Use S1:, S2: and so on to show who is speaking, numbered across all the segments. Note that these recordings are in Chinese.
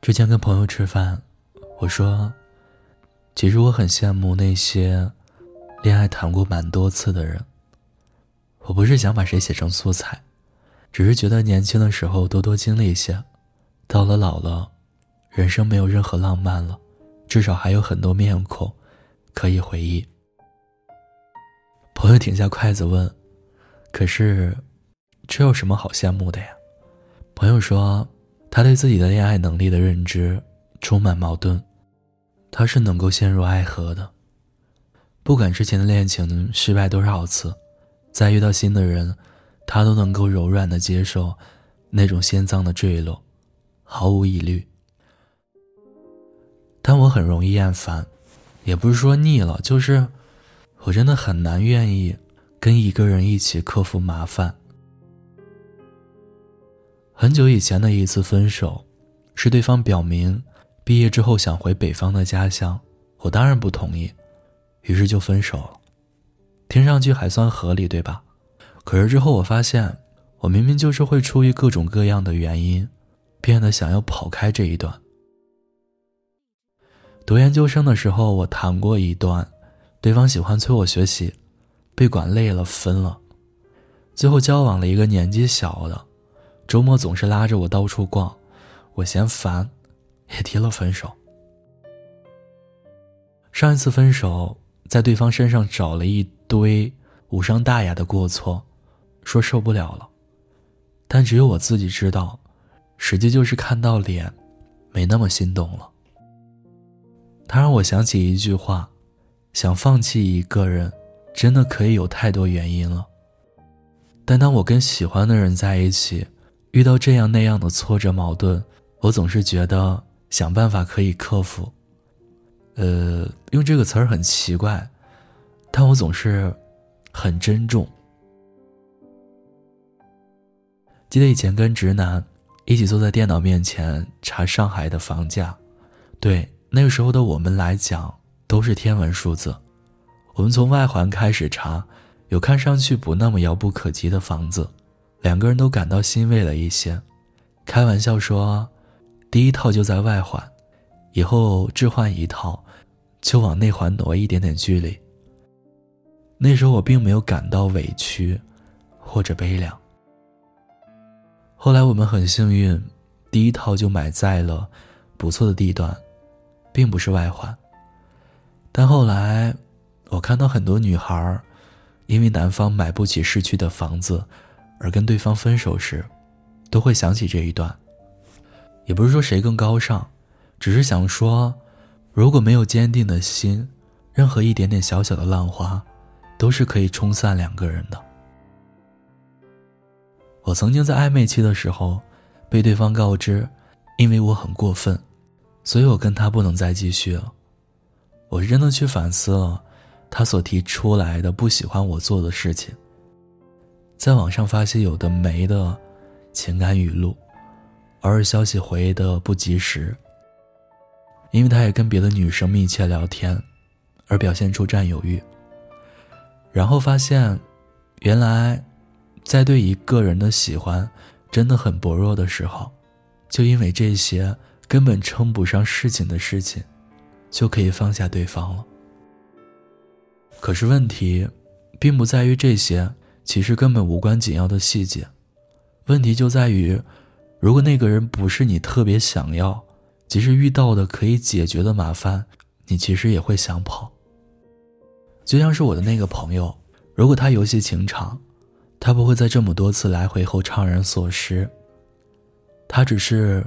S1: 之前跟朋友吃饭，我说，其实我很羡慕那些恋爱谈过蛮多次的人。我不是想把谁写成素材，只是觉得年轻的时候多多经历一些，到了老了，人生没有任何浪漫了，至少还有很多面孔可以回忆。朋友停下筷子问：“可是，这有什么好羡慕的呀？”朋友说。他对自己的恋爱能力的认知充满矛盾，他是能够陷入爱河的，不管之前的恋情失败多少次，再遇到新的人，他都能够柔软的接受那种心脏的坠落，毫无疑虑。但我很容易厌烦，也不是说腻了，就是我真的很难愿意跟一个人一起克服麻烦。很久以前的一次分手，是对方表明毕业之后想回北方的家乡，我当然不同意，于是就分手了。听上去还算合理，对吧？可是之后我发现，我明明就是会出于各种各样的原因，变得想要跑开这一段。读研究生的时候，我谈过一段，对方喜欢催我学习，被管累了分了，最后交往了一个年纪小的。周末总是拉着我到处逛，我嫌烦，也提了分手。上一次分手，在对方身上找了一堆无伤大雅的过错，说受不了了，但只有我自己知道，实际就是看到脸，没那么心动了。他让我想起一句话：想放弃一个人，真的可以有太多原因了。但当我跟喜欢的人在一起，遇到这样那样的挫折矛盾，我总是觉得想办法可以克服。呃，用这个词儿很奇怪，但我总是很珍重。记得以前跟直男一起坐在电脑面前查上海的房价，对那个时候的我们来讲都是天文数字。我们从外环开始查，有看上去不那么遥不可及的房子。两个人都感到欣慰了一些，开玩笑说：“第一套就在外环，以后置换一套，就往内环挪一点点距离。”那时候我并没有感到委屈，或者悲凉。后来我们很幸运，第一套就买在了不错的地段，并不是外环。但后来，我看到很多女孩因为男方买不起市区的房子。而跟对方分手时，都会想起这一段。也不是说谁更高尚，只是想说，如果没有坚定的心，任何一点点小小的浪花，都是可以冲散两个人的。我曾经在暧昧期的时候，被对方告知，因为我很过分，所以我跟他不能再继续了。我是真的去反思了，他所提出来的不喜欢我做的事情。在网上发些有的没的情感语录，偶尔消息回的不及时。因为他也跟别的女生密切聊天，而表现出占有欲。然后发现，原来，在对一个人的喜欢真的很薄弱的时候，就因为这些根本称不上事情的事情，就可以放下对方了。可是问题，并不在于这些。其实根本无关紧要的细节，问题就在于，如果那个人不是你特别想要，即使遇到的可以解决的麻烦，你其实也会想跑。就像是我的那个朋友，如果他游戏情场，他不会在这么多次来回后怅然所失。他只是，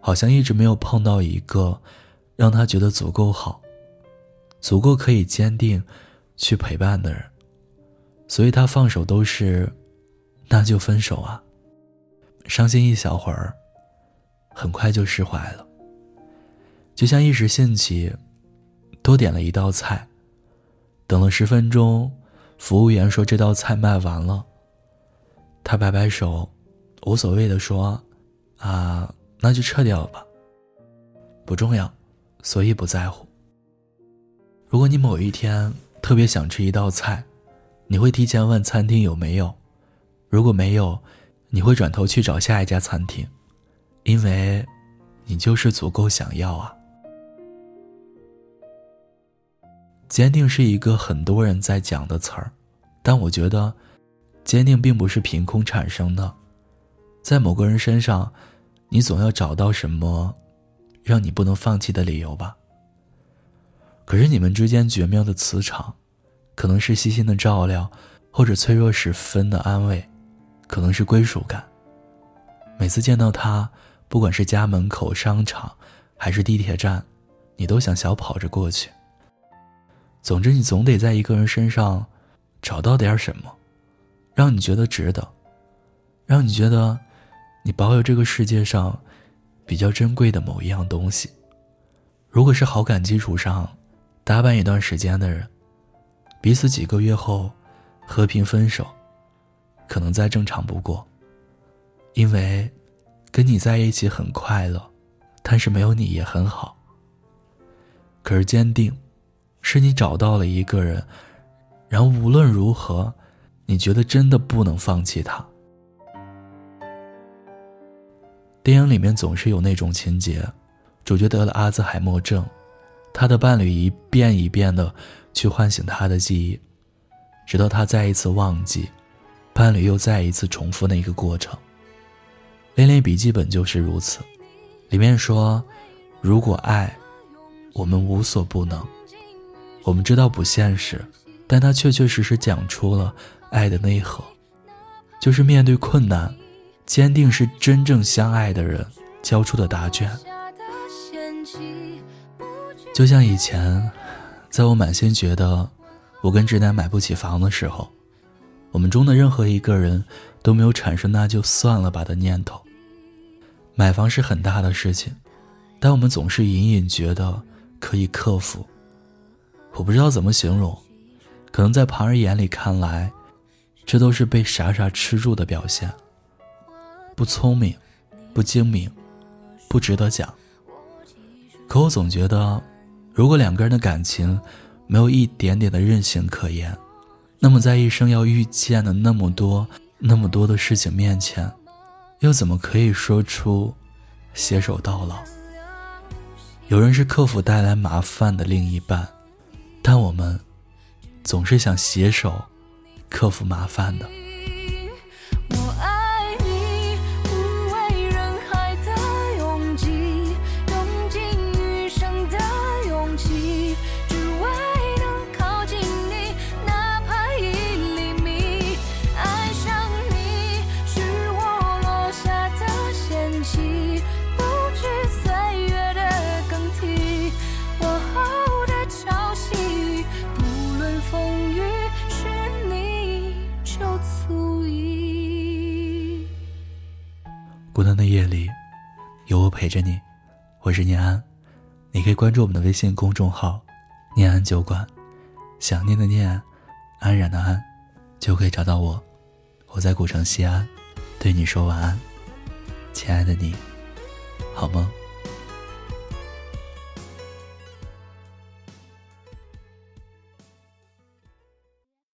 S1: 好像一直没有碰到一个，让他觉得足够好，足够可以坚定，去陪伴的人。所以他放手都是，那就分手啊。伤心一小会儿，很快就释怀了。就像一时兴起，多点了一道菜，等了十分钟，服务员说这道菜卖完了。他摆摆手，无所谓的说：“啊，那就撤掉吧。不重要，所以不在乎。如果你某一天特别想吃一道菜。”你会提前问餐厅有没有，如果没有，你会转头去找下一家餐厅，因为，你就是足够想要啊。坚定是一个很多人在讲的词儿，但我觉得，坚定并不是凭空产生的，在某个人身上，你总要找到什么，让你不能放弃的理由吧。可是你们之间绝妙的磁场，可能是细心的照料，或者脆弱时分的安慰，可能是归属感。每次见到他，不管是家门口、商场，还是地铁站，你都想小跑着过去。总之，你总得在一个人身上找到点什么，让你觉得值得，让你觉得你保有这个世界上比较珍贵的某一样东西。如果是好感基础上搭伴一段时间的人，彼此几个月后和平分手，可能再正常不过。因为跟你在一起很快乐，但是没有你也很好。可是坚定。是你找到了一个人，然后无论如何，你觉得真的不能放弃他。电影里面总是有那种情节，主角得了阿兹海默症，他的伴侣一遍一遍的去唤醒他的记忆，直到他再一次忘记，伴侣又再一次重复那个过程。《恋恋笔记本》就是如此，里面说，如果爱，我们无所不能。我们知道不现实，但他确确实实讲出了爱的内核，就是面对困难，坚定是真正相爱的人交出的答卷。就像以前，在我满心觉得我跟直男买不起房的时候，我们中的任何一个人都没有产生那就算了吧的念头。买房是很大的事情，但我们总是隐隐觉得可以克服。我不知道怎么形容，可能在旁人眼里看来，这都是被傻傻吃住的表现。不聪明，不精明，不值得讲。可我总觉得，如果两个人的感情没有一点点的韧性可言，那么在一生要遇见的那么多、那么多的事情面前，又怎么可以说出携手到老？有人是克服带来麻烦的另一半。但我们总是想携手克服麻烦的。孤单的夜里，有我陪着你。我是念安，你可以关注我们的微信公众号“念安酒馆”，想念的念，安然的安，就可以找到我。我在古城西安，对你说晚安，亲爱的你，好吗。